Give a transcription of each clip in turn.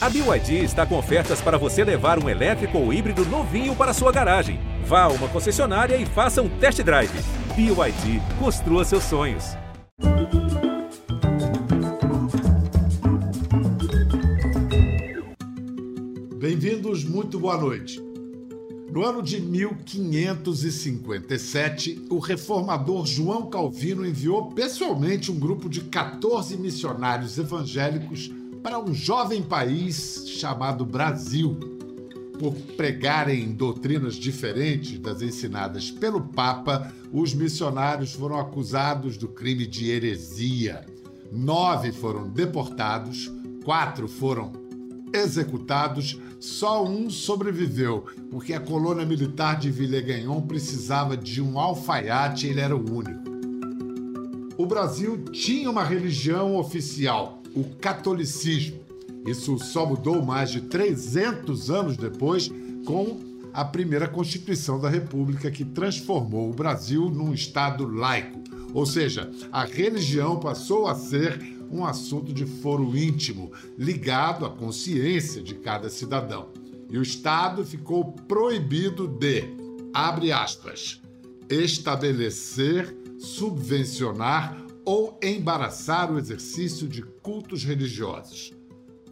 A BYD está com ofertas para você levar um elétrico ou híbrido novinho para sua garagem. Vá a uma concessionária e faça um test drive. BYD, construa seus sonhos. Bem-vindos, muito boa noite. No ano de 1557, o reformador João Calvino enviou pessoalmente um grupo de 14 missionários evangélicos para um jovem país chamado Brasil. Por pregarem doutrinas diferentes das ensinadas pelo Papa, os missionários foram acusados do crime de heresia. Nove foram deportados, quatro foram executados só um sobreviveu, porque a colônia militar de Villegagnon precisava de um alfaiate e ele era o único. O Brasil tinha uma religião oficial, o catolicismo. Isso só mudou mais de 300 anos depois com a primeira Constituição da República, que transformou o Brasil num Estado laico. Ou seja, a religião passou a ser um assunto de foro íntimo, ligado à consciência de cada cidadão. E o Estado ficou proibido de, abre aspas, estabelecer, subvencionar ou embaraçar o exercício de cultos religiosos.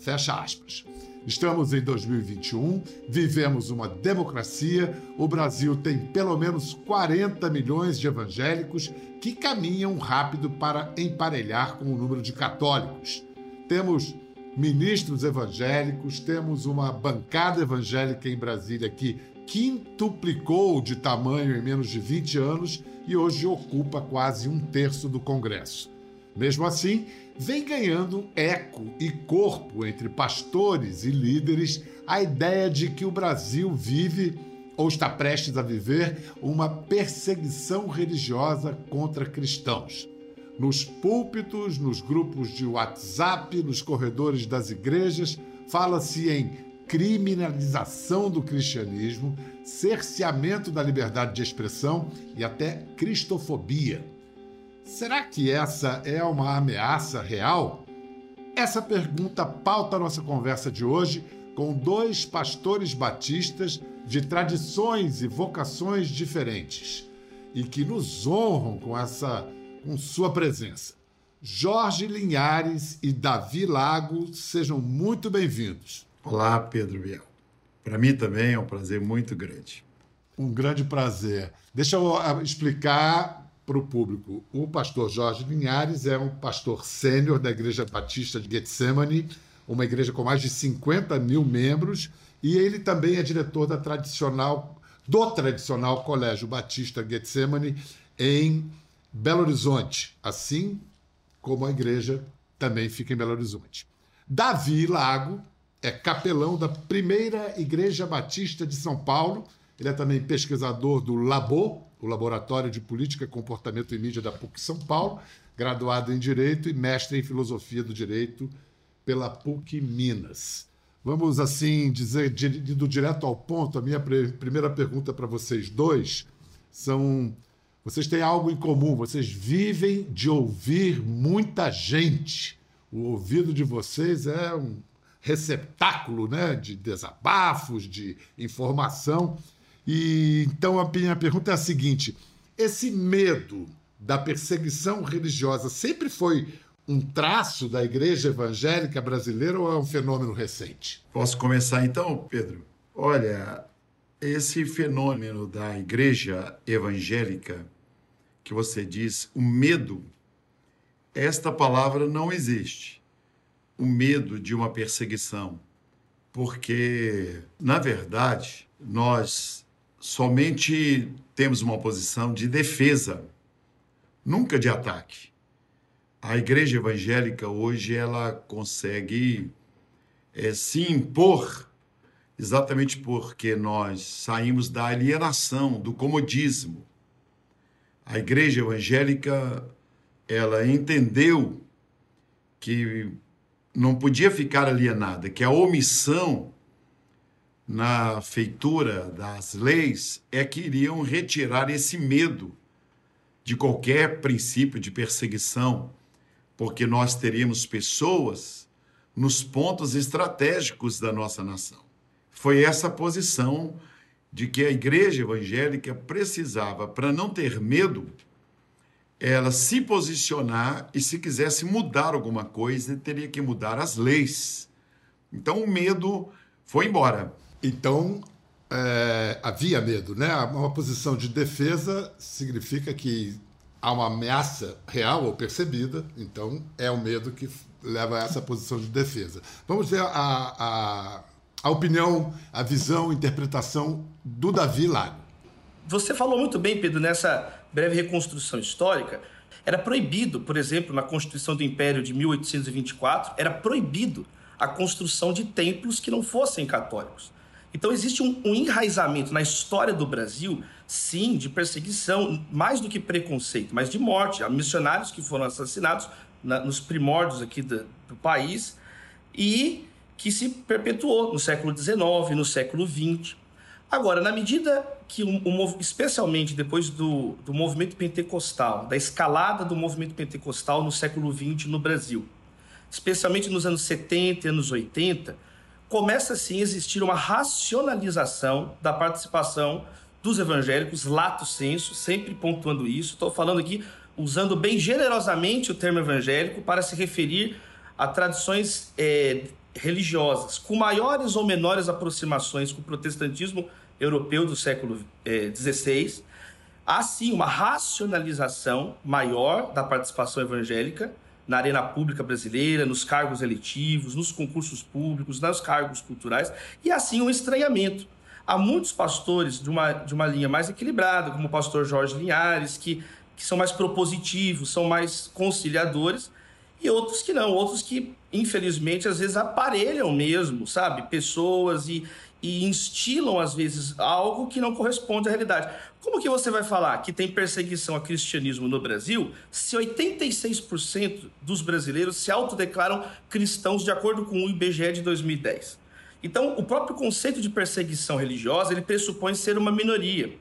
Fecha aspas. Estamos em 2021, vivemos uma democracia, o Brasil tem pelo menos 40 milhões de evangélicos que caminham rápido para emparelhar com o número de católicos. Temos ministros evangélicos, temos uma bancada evangélica em Brasília que quintuplicou de tamanho em menos de 20 anos e hoje ocupa quase um terço do Congresso. Mesmo assim, vem ganhando eco e corpo entre pastores e líderes a ideia de que o Brasil vive ou está prestes a viver uma perseguição religiosa contra cristãos. Nos púlpitos, nos grupos de WhatsApp, nos corredores das igrejas, fala-se em criminalização do cristianismo, cerceamento da liberdade de expressão e até cristofobia. Será que essa é uma ameaça real? Essa pergunta pauta nossa conversa de hoje com dois pastores batistas de tradições e vocações diferentes e que nos honram com essa com sua presença. Jorge Linhares e Davi Lago, sejam muito bem-vindos. Olá, Pedro Biel. Para mim também é um prazer muito grande. Um grande prazer. Deixa eu ah, explicar para o público. O pastor Jorge Linhares é um pastor sênior da Igreja Batista de Getsemane, uma igreja com mais de 50 mil membros, e ele também é diretor da tradicional, do tradicional Colégio Batista Getsemane em Belo Horizonte, assim como a igreja também fica em Belo Horizonte. Davi Lago é capelão da primeira Igreja Batista de São Paulo. Ele é também pesquisador do Labo, o Laboratório de Política, Comportamento e Mídia da PUC São Paulo, graduado em Direito e mestre em Filosofia do Direito pela PUC Minas. Vamos, assim, dizer, do direto ao ponto, a minha primeira pergunta para vocês dois são: vocês têm algo em comum, vocês vivem de ouvir muita gente. O ouvido de vocês é um receptáculo né, de desabafos, de informação. E então a minha pergunta é a seguinte: esse medo da perseguição religiosa sempre foi um traço da igreja evangélica brasileira ou é um fenômeno recente? Posso começar então, Pedro? Olha, esse fenômeno da igreja evangélica que você diz, o medo, esta palavra não existe. O medo de uma perseguição. Porque, na verdade, nós somente temos uma posição de defesa, nunca de ataque. A igreja evangélica hoje ela consegue é, se impor exatamente porque nós saímos da alienação, do comodismo. A igreja evangélica ela entendeu que não podia ficar alienada, que a omissão na feitura das leis é que iriam retirar esse medo de qualquer princípio de perseguição, porque nós teríamos pessoas nos pontos estratégicos da nossa nação. Foi essa posição de que a igreja evangélica precisava, para não ter medo, ela se posicionar e, se quisesse mudar alguma coisa, teria que mudar as leis. Então o medo foi embora. Então é, havia medo, né? Uma posição de defesa significa que há uma ameaça real ou percebida, então é o medo que leva a essa posição de defesa. Vamos ver a, a, a opinião, a visão, a interpretação do Davi Lago. Você falou muito bem, Pedro, nessa breve reconstrução histórica. Era proibido, por exemplo, na Constituição do Império de 1824, era proibido a construção de templos que não fossem católicos. Então existe um, um, enraizamento na história do Brasil, sim, de perseguição, mais do que preconceito, mas de morte. Há missionários que foram assassinados na, nos primórdios aqui do, do, país e que se perpetuou no século XIX, no século XX. Agora, na medida que, o, o, especialmente depois do, do movimento pentecostal, da escalada do movimento pentecostal no século XX no Brasil, especialmente nos anos 70 e anos 80, começa assim a existir uma racionalização da participação dos evangélicos, lato senso, sempre pontuando isso. Estou falando aqui usando bem generosamente o termo evangélico para se referir a tradições é, religiosas com maiores ou menores aproximações com o protestantismo europeu do século XVI. É, Há sim uma racionalização maior da participação evangélica na arena pública brasileira, nos cargos eletivos, nos concursos públicos, nos cargos culturais, e assim um estranhamento. Há muitos pastores de uma, de uma linha mais equilibrada, como o pastor Jorge Linhares, que, que são mais propositivos, são mais conciliadores, e outros que não, outros que, infelizmente, às vezes aparelham mesmo, sabe? Pessoas e, e instilam, às vezes, algo que não corresponde à realidade. Como que você vai falar que tem perseguição ao cristianismo no Brasil se 86% dos brasileiros se autodeclaram cristãos de acordo com o IBGE de 2010? Então, o próprio conceito de perseguição religiosa, ele pressupõe ser uma minoria.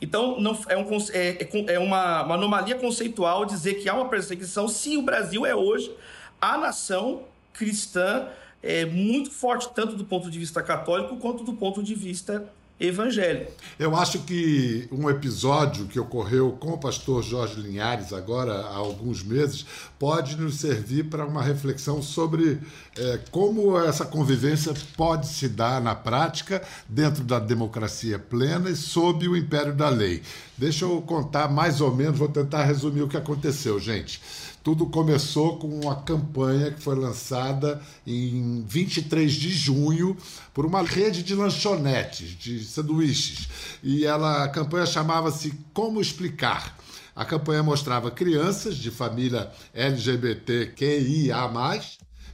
Então, não, é, um, é, é, é uma, uma anomalia conceitual dizer que há uma perseguição se o Brasil é hoje a nação cristã é, muito forte, tanto do ponto de vista católico quanto do ponto de vista evangélico. Eu acho que um episódio que ocorreu com o pastor Jorge Linhares, agora há alguns meses, pode nos servir para uma reflexão sobre é, como essa convivência pode se dar na prática dentro da democracia plena e sob o império da lei. Deixa eu contar mais ou menos, vou tentar resumir o que aconteceu, gente. Tudo começou com uma campanha que foi lançada em 23 de junho por uma rede de lanchonetes, de sanduíches. E ela, a campanha chamava-se Como Explicar. A campanha mostrava crianças de família LGBTQIA,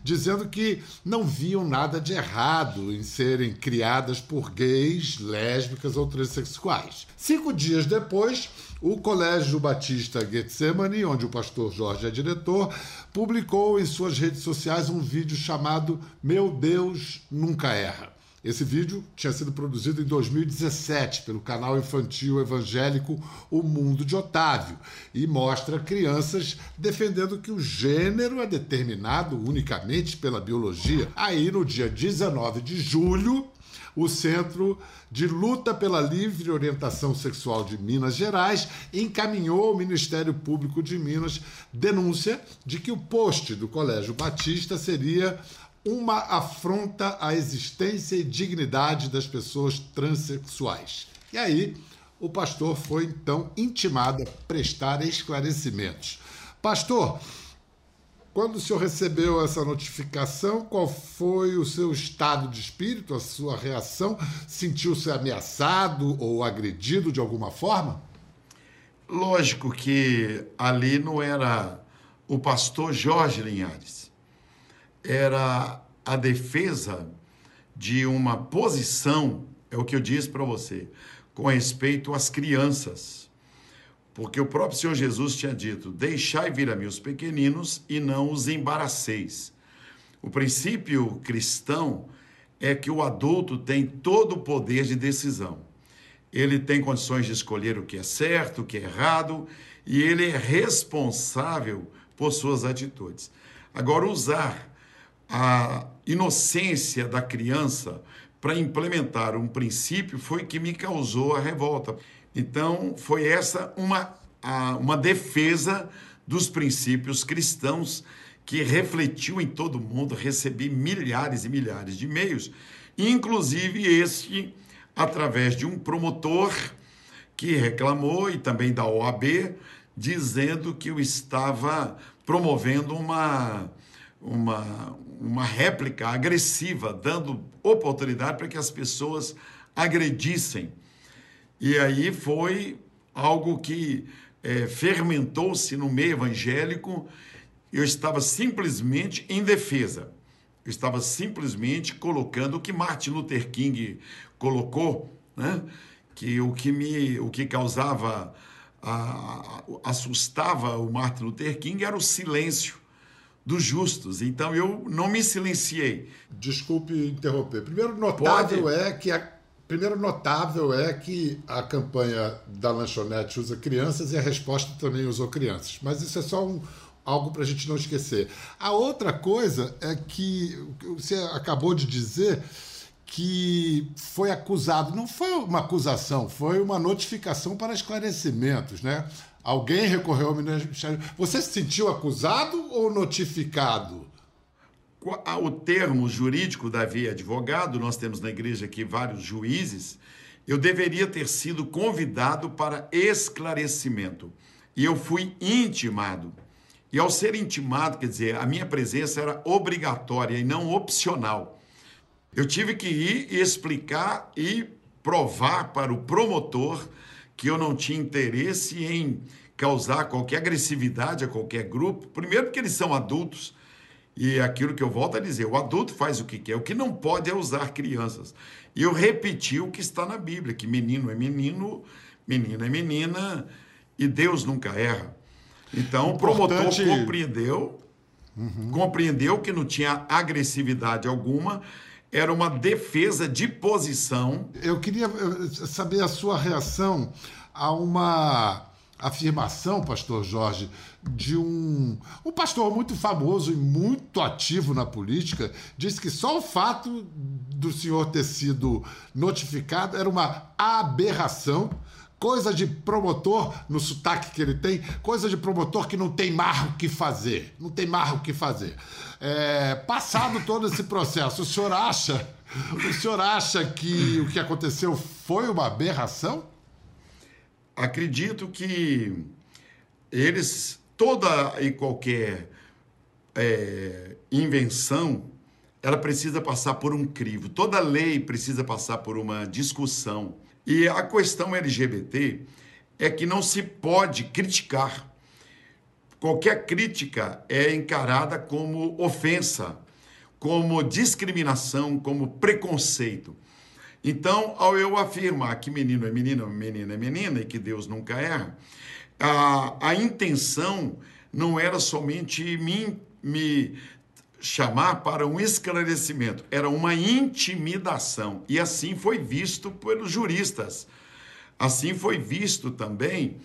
dizendo que não viam nada de errado em serem criadas por gays, lésbicas ou transexuais. Cinco dias depois, o Colégio Batista Getsemani, onde o pastor Jorge é diretor, publicou em suas redes sociais um vídeo chamado Meu Deus Nunca Erra. Esse vídeo tinha sido produzido em 2017 pelo canal infantil evangélico O Mundo de Otávio e mostra crianças defendendo que o gênero é determinado unicamente pela biologia. Aí, no dia 19 de julho, o Centro de Luta pela Livre Orientação Sexual de Minas Gerais encaminhou ao Ministério Público de Minas denúncia de que o post do Colégio Batista seria uma afronta à existência e dignidade das pessoas transexuais. E aí, o pastor foi então intimado a prestar esclarecimentos. Pastor, quando o senhor recebeu essa notificação, qual foi o seu estado de espírito, a sua reação? Sentiu-se ameaçado ou agredido de alguma forma? Lógico que ali não era o pastor Jorge Linhares, era a defesa de uma posição, é o que eu disse para você, com respeito às crianças porque o próprio Senhor Jesus tinha dito: Deixai vir a mim os pequeninos e não os embaraceis. O princípio cristão é que o adulto tem todo o poder de decisão. Ele tem condições de escolher o que é certo, o que é errado, e ele é responsável por suas atitudes. Agora, usar a inocência da criança para implementar um princípio foi que me causou a revolta. Então, foi essa uma, uma defesa dos princípios cristãos que refletiu em todo mundo. Recebi milhares e milhares de e-mails, inclusive este através de um promotor que reclamou e também da OAB, dizendo que eu estava promovendo uma, uma, uma réplica agressiva, dando oportunidade para que as pessoas agredissem. E aí foi algo que é, fermentou-se no meio evangélico. Eu estava simplesmente em defesa. Eu estava simplesmente colocando o que Martin Luther King colocou, né? que o que me o que causava a, assustava o Martin Luther King era o silêncio dos justos. Então eu não me silenciei. Desculpe interromper. Primeiro notável Pode? é que a primeiro notável é que a campanha da lanchonete usa crianças e a resposta também usou crianças. Mas isso é só um, algo para a gente não esquecer. A outra coisa é que você acabou de dizer que foi acusado, não foi uma acusação, foi uma notificação para esclarecimentos, né? Alguém recorreu ao Ministério. Você se sentiu acusado ou notificado? O termo jurídico, Davi, advogado, nós temos na igreja aqui vários juízes. Eu deveria ter sido convidado para esclarecimento. E eu fui intimado. E ao ser intimado, quer dizer, a minha presença era obrigatória e não opcional. Eu tive que ir e explicar e provar para o promotor que eu não tinha interesse em causar qualquer agressividade a qualquer grupo. Primeiro, porque eles são adultos. E aquilo que eu volto a dizer: o adulto faz o que quer, o que não pode é usar crianças. E eu repeti o que está na Bíblia: que menino é menino, menina é menina, e Deus nunca erra. Então, Importante... o promotor compreendeu, uhum. compreendeu que não tinha agressividade alguma era uma defesa de posição. Eu queria eh, saber a sua reação a uma afirmação, pastor Jorge, de um, um pastor muito famoso e muito ativo na política, disse que só o fato do senhor ter sido notificado era uma aberração coisa de promotor, no sotaque que ele tem, coisa de promotor que não tem mais o que fazer. Não tem mais o que fazer. É, passado todo esse processo, o senhor acha, o senhor acha que o que aconteceu foi uma aberração? Acredito que eles, toda e qualquer é, invenção, ela precisa passar por um crivo. Toda lei precisa passar por uma discussão. E a questão LGBT é que não se pode criticar. Qualquer crítica é encarada como ofensa, como discriminação, como preconceito. Então, ao eu afirmar que menino é menino, menina é menina e que Deus nunca erra, a, a intenção não era somente me, me chamar para um esclarecimento, era uma intimidação. E assim foi visto pelos juristas. Assim foi visto também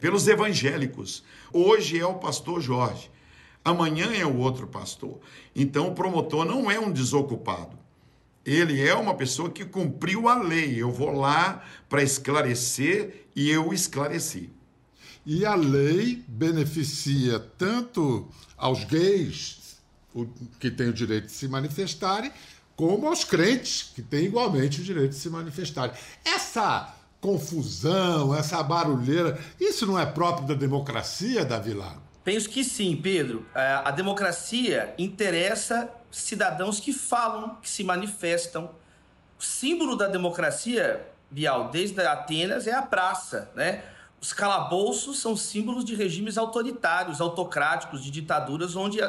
pelos evangélicos. Hoje é o pastor Jorge, amanhã é o outro pastor. Então o promotor não é um desocupado. Ele é uma pessoa que cumpriu a lei. Eu vou lá para esclarecer e eu esclareci. E a lei beneficia tanto aos gays, que têm o direito de se manifestarem, como aos crentes, que têm igualmente o direito de se manifestarem. Essa confusão, essa barulheira, isso não é próprio da democracia, Davi Lago? Penso que sim, Pedro. É, a democracia interessa cidadãos que falam, que se manifestam. O símbolo da democracia, Bial, desde Atenas, é a praça, né? Os calabouços são símbolos de regimes autoritários, autocráticos, de ditaduras, onde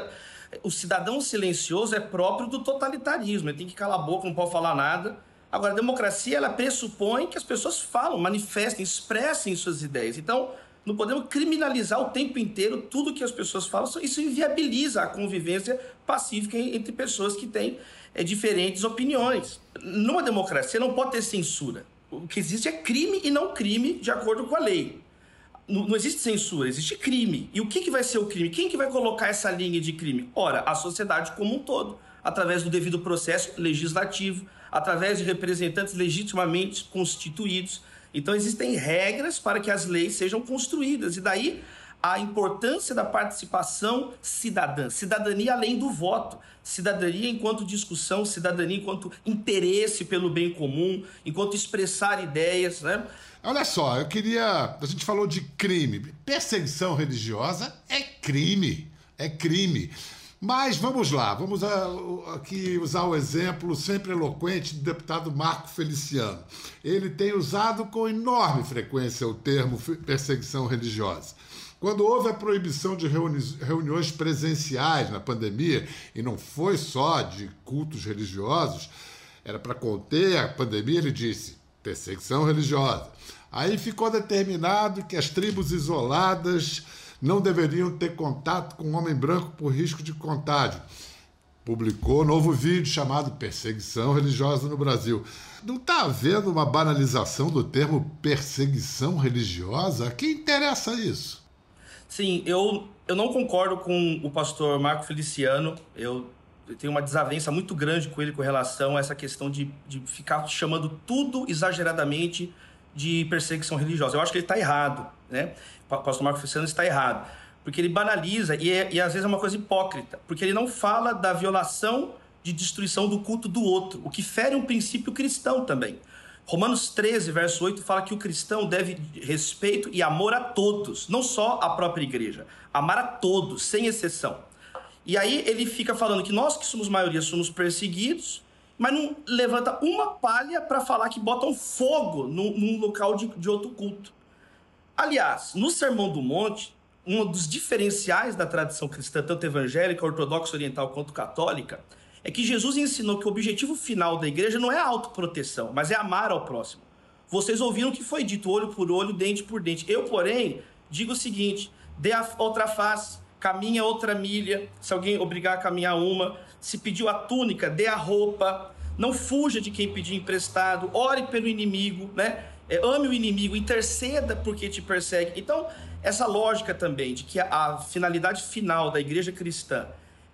o cidadão silencioso é próprio do totalitarismo. Ele tem que calar a boca, não pode falar nada. Agora, a democracia, ela pressupõe que as pessoas falam, manifestem, expressem suas ideias. Então, não podemos criminalizar o tempo inteiro tudo que as pessoas falam. Isso inviabiliza a convivência pacífica entre pessoas que têm é, diferentes opiniões. Numa democracia não pode ter censura. O que existe é crime e não crime de acordo com a lei não, não, existe censura, existe crime. E o que, que vai ser o crime? Quem que vai colocar essa linha de crime? Ora, a sociedade como um todo. através do devido processo legislativo, através de representantes legitimamente constituídos. Então, existem regras para que as leis sejam construídas, e daí a importância da participação cidadã, cidadania além do voto, cidadania enquanto discussão, cidadania enquanto interesse pelo bem comum, enquanto expressar ideias, né? Olha só, eu queria. A gente falou de crime. Perseguição religiosa é crime. É crime. Mas vamos lá, vamos aqui usar o exemplo sempre eloquente do deputado Marco Feliciano. Ele tem usado com enorme frequência o termo perseguição religiosa. Quando houve a proibição de reuni reuniões presenciais na pandemia, e não foi só de cultos religiosos, era para conter a pandemia, ele disse perseguição religiosa. Aí ficou determinado que as tribos isoladas não deveriam ter contato com o homem branco por risco de contágio. Publicou novo vídeo chamado Perseguição Religiosa no Brasil. Não está havendo uma banalização do termo perseguição religiosa? A que interessa isso? Sim, eu, eu não concordo com o pastor Marco Feliciano. Eu, eu tenho uma desavença muito grande com ele com relação a essa questão de, de ficar chamando tudo exageradamente de perseguição religiosa. Eu acho que ele está errado, né? O pastor Marco Feliciano está errado, porque ele banaliza e, é, e às vezes é uma coisa hipócrita, porque ele não fala da violação de destruição do culto do outro, o que fere um princípio cristão também. Romanos 13, verso 8, fala que o cristão deve respeito e amor a todos, não só a própria igreja, amar a todos, sem exceção. E aí ele fica falando que nós que somos maioria somos perseguidos, mas não levanta uma palha para falar que botam fogo num, num local de, de outro culto. Aliás, no Sermão do Monte, um dos diferenciais da tradição cristã, tanto evangélica, ortodoxa, oriental quanto católica, é que Jesus ensinou que o objetivo final da igreja não é a autoproteção, mas é amar ao próximo. Vocês ouviram o que foi dito, olho por olho, dente por dente. Eu, porém, digo o seguinte: dê a outra face, caminha outra milha, se alguém obrigar a caminhar uma, se pediu a túnica, dê a roupa, não fuja de quem pedir emprestado, ore pelo inimigo, né? É, ame o inimigo, interceda porque te persegue. Então, essa lógica também de que a, a finalidade final da igreja cristã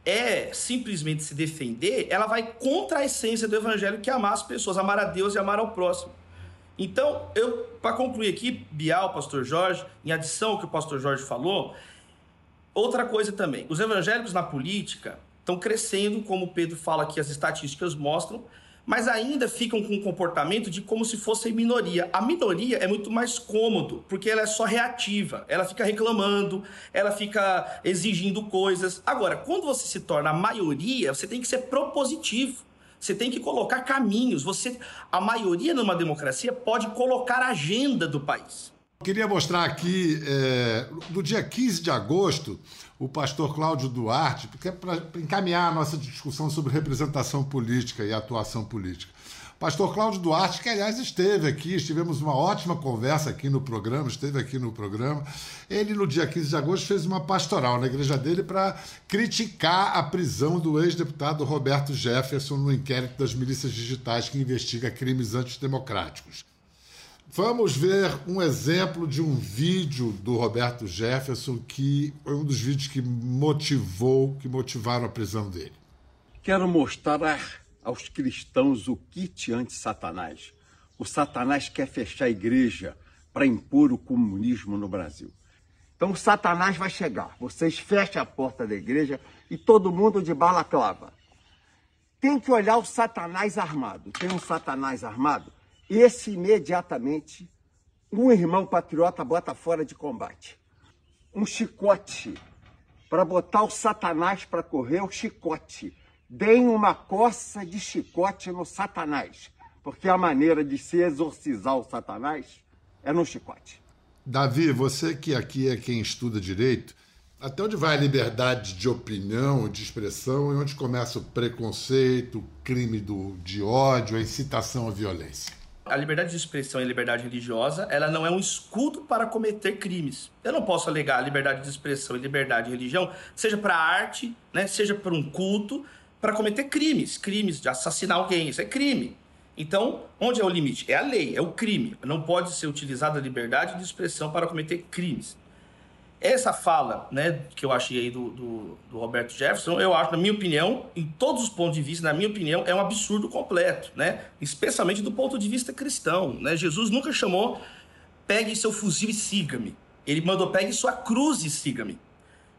é simplesmente se defender, ela vai contra a essência do evangelho, que é amar as pessoas, amar a Deus e amar ao próximo. Então, eu para concluir aqui, Bial, pastor Jorge, em adição ao que o pastor Jorge falou, outra coisa também, os evangélicos na política estão crescendo, como Pedro fala que as estatísticas mostram, mas ainda ficam com um comportamento de como se fossem minoria. A minoria é muito mais cômodo, porque ela é só reativa, ela fica reclamando, ela fica exigindo coisas. Agora, quando você se torna a maioria, você tem que ser propositivo. Você tem que colocar caminhos. Você, a maioria numa democracia pode colocar a agenda do país. Queria mostrar aqui, é, no dia 15 de agosto, o pastor Cláudio Duarte, porque é para encaminhar a nossa discussão sobre representação política e atuação política. Pastor Cláudio Duarte, que aliás esteve aqui, estivemos uma ótima conversa aqui no programa, esteve aqui no programa. Ele, no dia 15 de agosto, fez uma pastoral na igreja dele para criticar a prisão do ex-deputado Roberto Jefferson no inquérito das milícias digitais que investiga crimes antidemocráticos. Vamos ver um exemplo de um vídeo do Roberto Jefferson que foi um dos vídeos que motivou, que motivaram a prisão dele. Quero mostrar aos cristãos o kit anti-Satanás. O Satanás quer fechar a igreja para impor o comunismo no Brasil. Então o Satanás vai chegar. Vocês fecham a porta da igreja e todo mundo de balaclava. Tem que olhar o Satanás armado. Tem um Satanás armado? Esse imediatamente um irmão patriota bota fora de combate. Um chicote para botar o Satanás para correr, o chicote. Deem uma coça de chicote no Satanás, porque a maneira de se exorcizar o Satanás é no chicote. Davi, você que aqui é quem estuda direito, até onde vai a liberdade de opinião, de expressão, e onde começa o preconceito, o crime do, de ódio, a incitação à violência? A liberdade de expressão e a liberdade religiosa, ela não é um escudo para cometer crimes. Eu não posso alegar a liberdade de expressão e liberdade de religião, seja para arte, né, seja para um culto, para cometer crimes, crimes de assassinar alguém, isso é crime. Então, onde é o limite? É a lei, é o crime. Não pode ser utilizada a liberdade de expressão para cometer crimes. Essa fala, né, que eu achei aí do, do, do, Roberto Jefferson, eu acho, na minha opinião, em todos os pontos de vista, na minha opinião, é um absurdo completo, né? Especialmente do ponto de vista cristão, né? Jesus nunca chamou pegue seu fuzil e siga-me. Ele mandou pegue sua cruz e siga-me.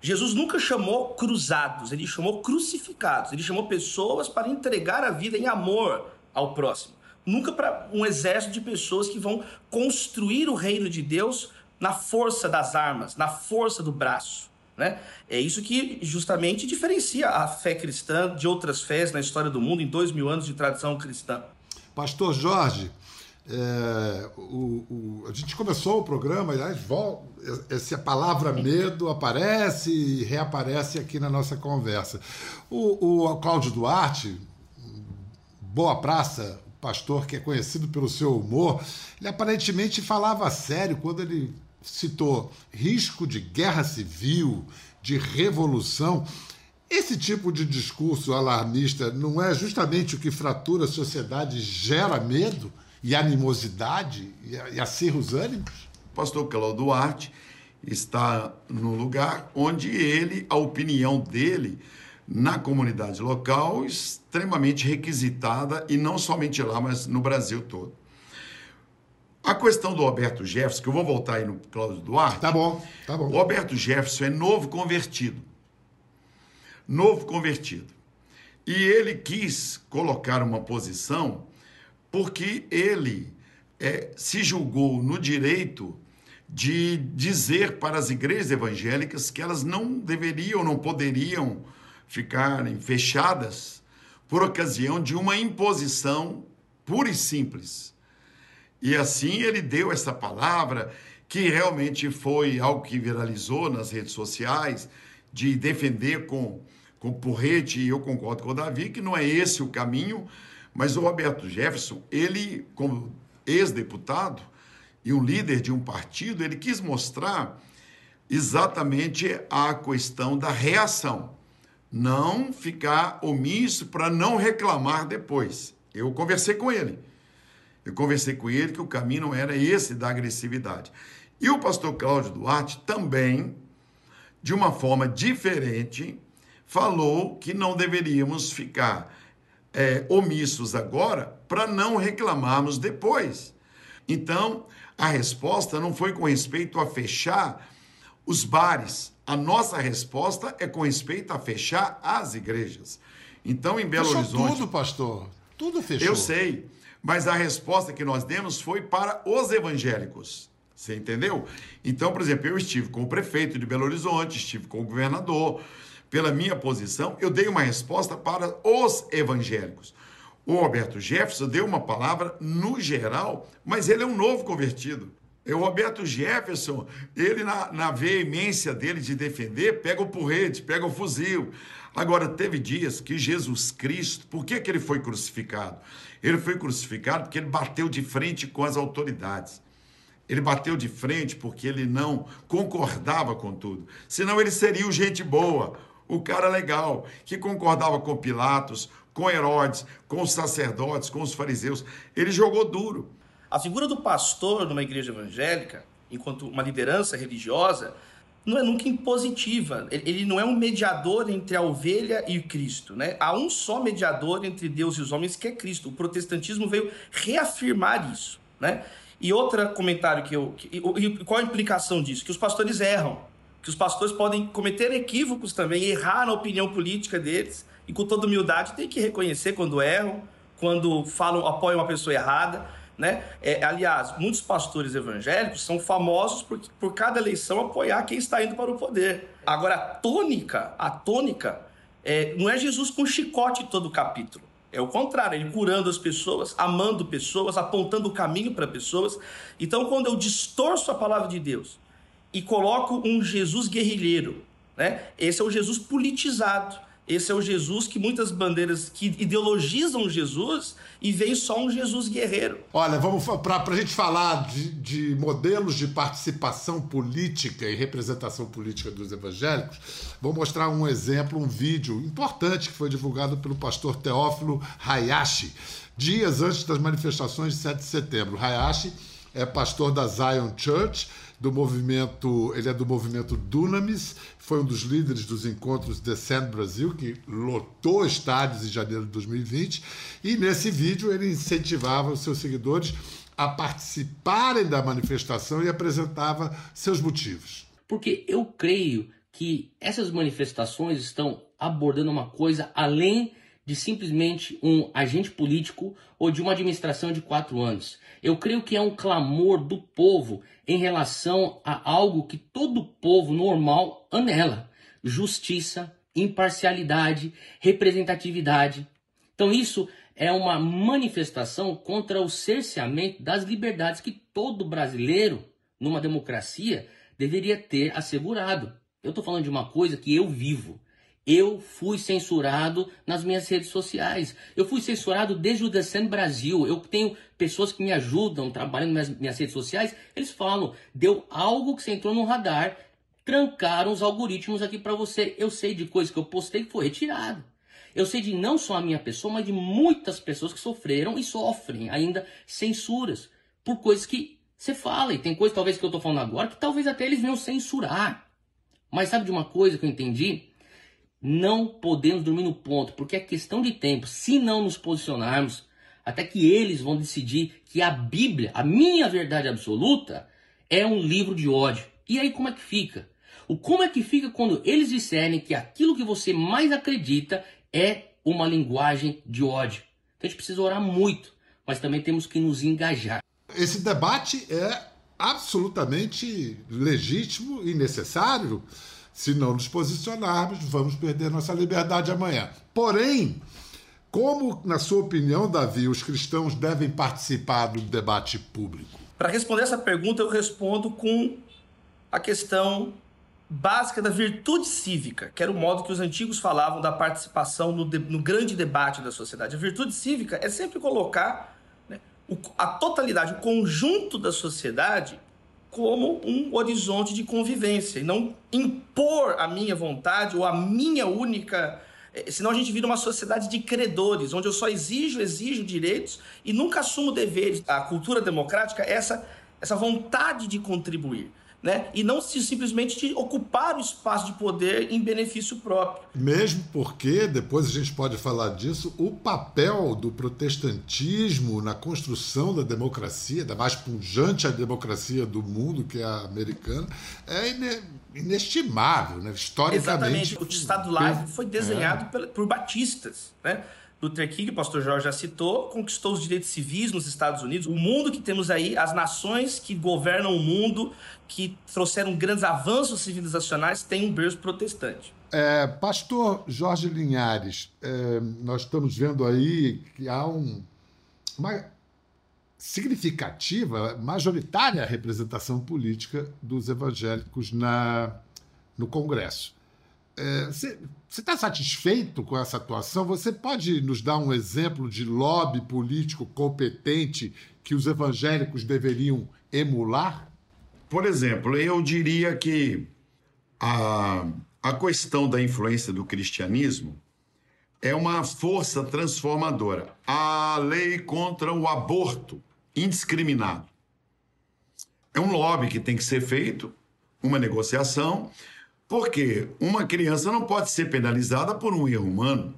Jesus nunca chamou cruzados, ele chamou crucificados, ele chamou pessoas para entregar a vida em amor ao próximo. Nunca para um exército de pessoas que vão construir o reino de Deus na força das armas, na força do braço. Né? É isso que justamente diferencia a fé cristã de outras fés na história do mundo, em dois mil anos de tradição cristã. Pastor Jorge, é, o, o, a gente começou o programa, aliás, essa palavra medo aparece e reaparece aqui na nossa conversa. O, o Cláudio Duarte, Boa Praça, pastor que é conhecido pelo seu humor, ele aparentemente falava sério quando ele citou risco de guerra civil, de revolução. Esse tipo de discurso alarmista não é justamente o que fratura a sociedade gera medo e animosidade e acirra os ânimos? Pastor Cláudio Duarte está no lugar onde ele, a opinião dele, na comunidade local, extremamente requisitada, e não somente lá, mas no Brasil todo. A questão do Roberto Jefferson, que eu vou voltar aí no Cláudio Duarte. Tá bom, tá bom. O Roberto Jefferson é novo convertido. Novo convertido. E ele quis colocar uma posição porque ele é, se julgou no direito de dizer para as igrejas evangélicas que elas não deveriam, não poderiam ficarem fechadas por ocasião de uma imposição pura e simples e assim ele deu essa palavra, que realmente foi algo que viralizou nas redes sociais, de defender com, com porrete, e eu concordo com o Davi, que não é esse o caminho, mas o Roberto Jefferson, ele, como ex-deputado e um líder de um partido, ele quis mostrar exatamente a questão da reação. Não ficar omisso para não reclamar depois. Eu conversei com ele. Eu conversei com ele que o caminho não era esse da agressividade. E o pastor Cláudio Duarte também, de uma forma diferente, falou que não deveríamos ficar é, omissos agora para não reclamarmos depois. Então, a resposta não foi com respeito a fechar os bares. A nossa resposta é com respeito a fechar as igrejas. Então, em Belo fechou Horizonte. Tudo, pastor. Tudo fechou. Eu sei. Mas a resposta que nós demos foi para os evangélicos. Você entendeu? Então, por exemplo, eu estive com o prefeito de Belo Horizonte, estive com o governador. Pela minha posição, eu dei uma resposta para os evangélicos. O Roberto Jefferson deu uma palavra no geral, mas ele é um novo convertido. O Roberto Jefferson, ele na, na veemência dele de defender, pega o porrete, pega o fuzil. Agora, teve dias que Jesus Cristo, por que, que ele foi crucificado? Ele foi crucificado porque ele bateu de frente com as autoridades. Ele bateu de frente porque ele não concordava com tudo. Senão ele seria o gente boa, o cara legal, que concordava com Pilatos, com Herodes, com os sacerdotes, com os fariseus. Ele jogou duro. A figura do pastor numa igreja evangélica, enquanto uma liderança religiosa, não é nunca impositiva. Ele não é um mediador entre a ovelha e Cristo. Né? Há um só mediador entre Deus e os homens, que é Cristo. O protestantismo veio reafirmar isso. Né? E outro comentário que eu. Que, e qual a implicação disso? Que os pastores erram. Que os pastores podem cometer equívocos também, errar na opinião política deles. E com toda humildade tem que reconhecer quando erram, quando falam, apoiam uma pessoa errada. Né? É, aliás, muitos pastores evangélicos são famosos por, por cada eleição apoiar quem está indo para o poder. Agora, a tônica, a tônica é, não é Jesus com chicote todo o capítulo. É o contrário, ele curando as pessoas, amando pessoas, apontando o caminho para pessoas. Então, quando eu distorço a palavra de Deus e coloco um Jesus guerrilheiro, né? esse é o Jesus politizado esse é o Jesus que muitas bandeiras que ideologizam Jesus e veem só um Jesus guerreiro. Olha, vamos para a gente falar de, de, modelos de participação política e representação política dos evangélicos. Vou mostrar um exemplo, um vídeo importante que foi divulgado pelo pastor Teófilo Hayashi, dias antes das manifestações de 7 de setembro. Hayashi é pastor da Zion Church, do movimento, ele é do movimento Dunamis, foi um dos líderes dos encontros Descend Brasil, que lotou estádios em janeiro de 2020, e nesse vídeo ele incentivava os seus seguidores a participarem da manifestação e apresentava seus motivos. Porque eu creio que essas manifestações estão abordando uma coisa além de simplesmente um agente político ou de uma administração de quatro anos. Eu creio que é um clamor do povo em relação a algo que todo povo normal anela: justiça, imparcialidade, representatividade. Então, isso é uma manifestação contra o cerceamento das liberdades que todo brasileiro, numa democracia, deveria ter assegurado. Eu estou falando de uma coisa que eu vivo. Eu fui censurado nas minhas redes sociais. Eu fui censurado desde o Descend Brasil. Eu tenho pessoas que me ajudam trabalhando nas minhas redes sociais. Eles falam, deu algo que você entrou no radar, trancaram os algoritmos aqui para você. Eu sei de coisas que eu postei que foi retirado. Eu sei de não só a minha pessoa, mas de muitas pessoas que sofreram e sofrem ainda censuras por coisas que você fala. E tem coisas talvez que eu estou falando agora que talvez até eles venham censurar. Mas sabe de uma coisa que eu entendi? Não podemos dormir no ponto, porque é questão de tempo. Se não nos posicionarmos, até que eles vão decidir que a Bíblia, a minha verdade absoluta, é um livro de ódio. E aí como é que fica? O como é que fica quando eles disserem que aquilo que você mais acredita é uma linguagem de ódio? Então a gente precisa orar muito, mas também temos que nos engajar. Esse debate é absolutamente legítimo e necessário. Se não nos posicionarmos, vamos perder nossa liberdade amanhã. Porém, como, na sua opinião, Davi, os cristãos devem participar do debate público? Para responder essa pergunta, eu respondo com a questão básica da virtude cívica, que era o modo que os antigos falavam da participação no, de, no grande debate da sociedade. A virtude cívica é sempre colocar né, a totalidade, o conjunto da sociedade como um horizonte de convivência e não impor a minha vontade ou a minha única. Eh, senão a gente vira uma sociedade de credores, onde eu só exijo, exijo direitos e nunca assumo deveres. A cultura democrática é essa, essa vontade de contribuir né? E não se simplesmente de ocupar o espaço de poder em benefício próprio. Mesmo porque, depois a gente pode falar disso, o papel do protestantismo na construção da democracia, da mais pujante a democracia do mundo, que é a americana, é inestimável, né? historicamente. Exatamente. O Estado laico foi desenhado é. por batistas, né? Luther King, o pastor Jorge já citou, conquistou os direitos civis nos Estados Unidos. O mundo que temos aí, as nações que governam o mundo, que trouxeram grandes avanços civilizacionais, têm um berço protestante. É, pastor Jorge Linhares, é, nós estamos vendo aí que há um, uma significativa, majoritária representação política dos evangélicos na, no Congresso. É, você está satisfeito com essa atuação? Você pode nos dar um exemplo de lobby político competente que os evangélicos deveriam emular? Por exemplo, eu diria que a, a questão da influência do cristianismo é uma força transformadora. A lei contra o aborto indiscriminado é um lobby que tem que ser feito, uma negociação porque uma criança não pode ser penalizada por um erro humano.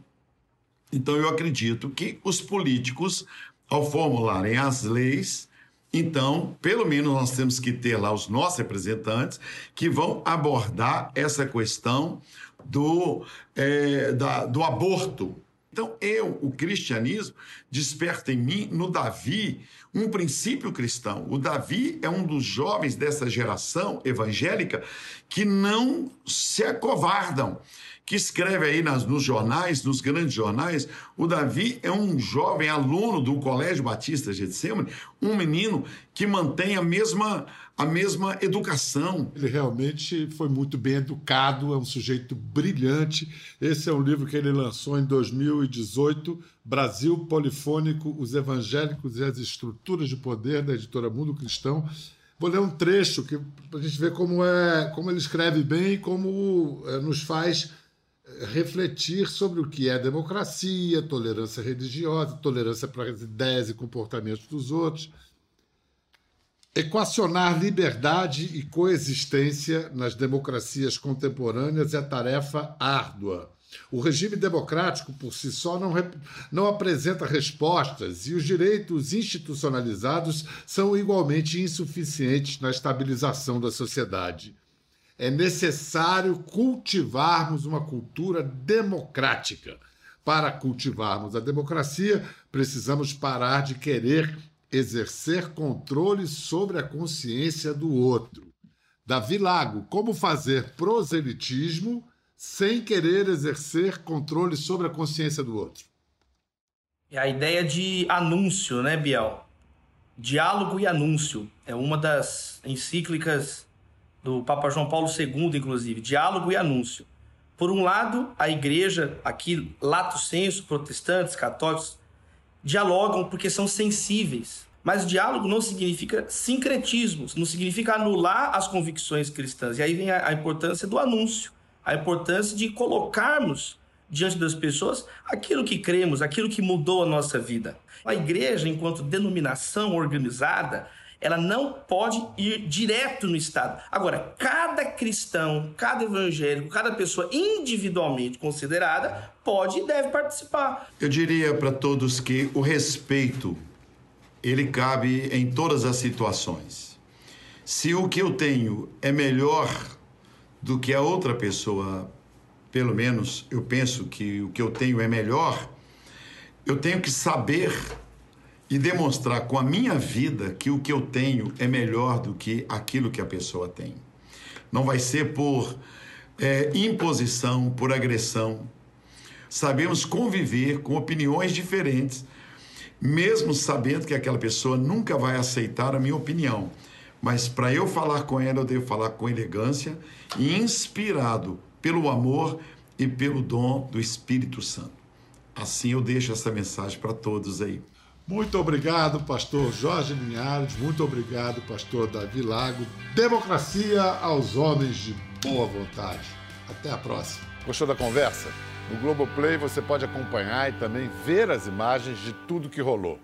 Então eu acredito que os políticos, ao formularem as leis, então, pelo menos nós temos que ter lá os nossos representantes que vão abordar essa questão do, é, da, do aborto. Então, eu, o cristianismo, desperta em mim, no Davi, um princípio cristão. O Davi é um dos jovens dessa geração evangélica que não se acovardam, que escreve aí nas, nos jornais, nos grandes jornais. O Davi é um jovem aluno do Colégio Batista Getsemane, um menino que mantém a mesma, a mesma educação. Ele realmente foi muito bem educado, é um sujeito brilhante. Esse é um livro que ele lançou em 2018 Brasil Polifônico, os Evangélicos e as Estruturas de Poder, da editora Mundo Cristão. Vou ler um trecho que a gente ver como é, como ele escreve bem e como é, nos faz refletir sobre o que é democracia, tolerância religiosa, tolerância para as ideias e comportamentos dos outros. Equacionar liberdade e coexistência nas democracias contemporâneas é tarefa árdua. O regime democrático por si só não, não apresenta respostas e os direitos institucionalizados são igualmente insuficientes na estabilização da sociedade. É necessário cultivarmos uma cultura democrática. Para cultivarmos a democracia, precisamos parar de querer exercer controle sobre a consciência do outro. Davi Lago, como fazer proselitismo sem querer exercer controle sobre a consciência do outro? É a ideia de anúncio, né, Biel? Diálogo e anúncio é uma das encíclicas do Papa João Paulo II, inclusive, diálogo e anúncio. Por um lado, a igreja, aqui, lato senso, protestantes, católicos, dialogam porque são sensíveis. Mas diálogo não significa sincretismo, não significa anular as convicções cristãs. E aí vem a, a importância do anúncio, a importância de colocarmos diante das pessoas aquilo que cremos, aquilo que mudou a nossa vida. A igreja, enquanto denominação organizada, ela não pode ir direto no Estado. Agora, cada cristão, cada evangélico, cada pessoa individualmente considerada pode e deve participar. Eu diria para todos que o respeito ele cabe em todas as situações. Se o que eu tenho é melhor do que a outra pessoa, pelo menos eu penso que o que eu tenho é melhor, eu tenho que saber e demonstrar com a minha vida que o que eu tenho é melhor do que aquilo que a pessoa tem. Não vai ser por é, imposição, por agressão. Sabemos conviver com opiniões diferentes, mesmo sabendo que aquela pessoa nunca vai aceitar a minha opinião. Mas para eu falar com ela, eu devo falar com elegância e inspirado pelo amor e pelo dom do Espírito Santo. Assim eu deixo essa mensagem para todos aí. Muito obrigado, pastor Jorge Linhares. Muito obrigado, pastor Davi Lago. Democracia aos homens de boa vontade. Até a próxima. Gostou da conversa? No Globoplay você pode acompanhar e também ver as imagens de tudo que rolou.